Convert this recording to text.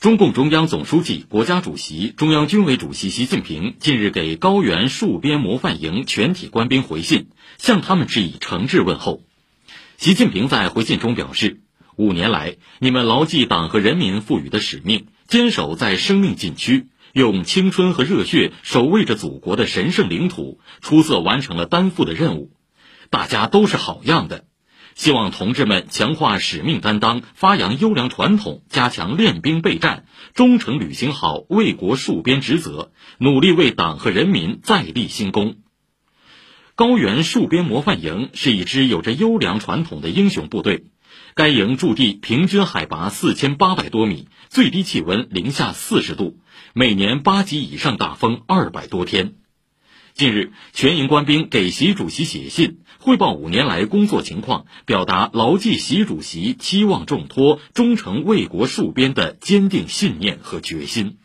中共中央总书记、国家主席、中央军委主席习近平近日给高原戍边模范营全体官兵回信，向他们致以诚挚问候。习近平在回信中表示，五年来，你们牢记党和人民赋予的使命，坚守在生命禁区，用青春和热血守卫着祖国的神圣领土，出色完成了担负的任务。大家都是好样的。希望同志们强化使命担当，发扬优良传统，加强练兵备战，忠诚履行好为国戍边职责，努力为党和人民再立新功。高原戍边模范营是一支有着优良传统的英雄部队，该营驻地平均海拔四千八百多米，最低气温零下四十度，每年八级以上大风二百多天。近日，全营官兵给习主席写信，汇报五年来工作情况，表达牢记习主席期望重托、忠诚为国戍边的坚定信念和决心。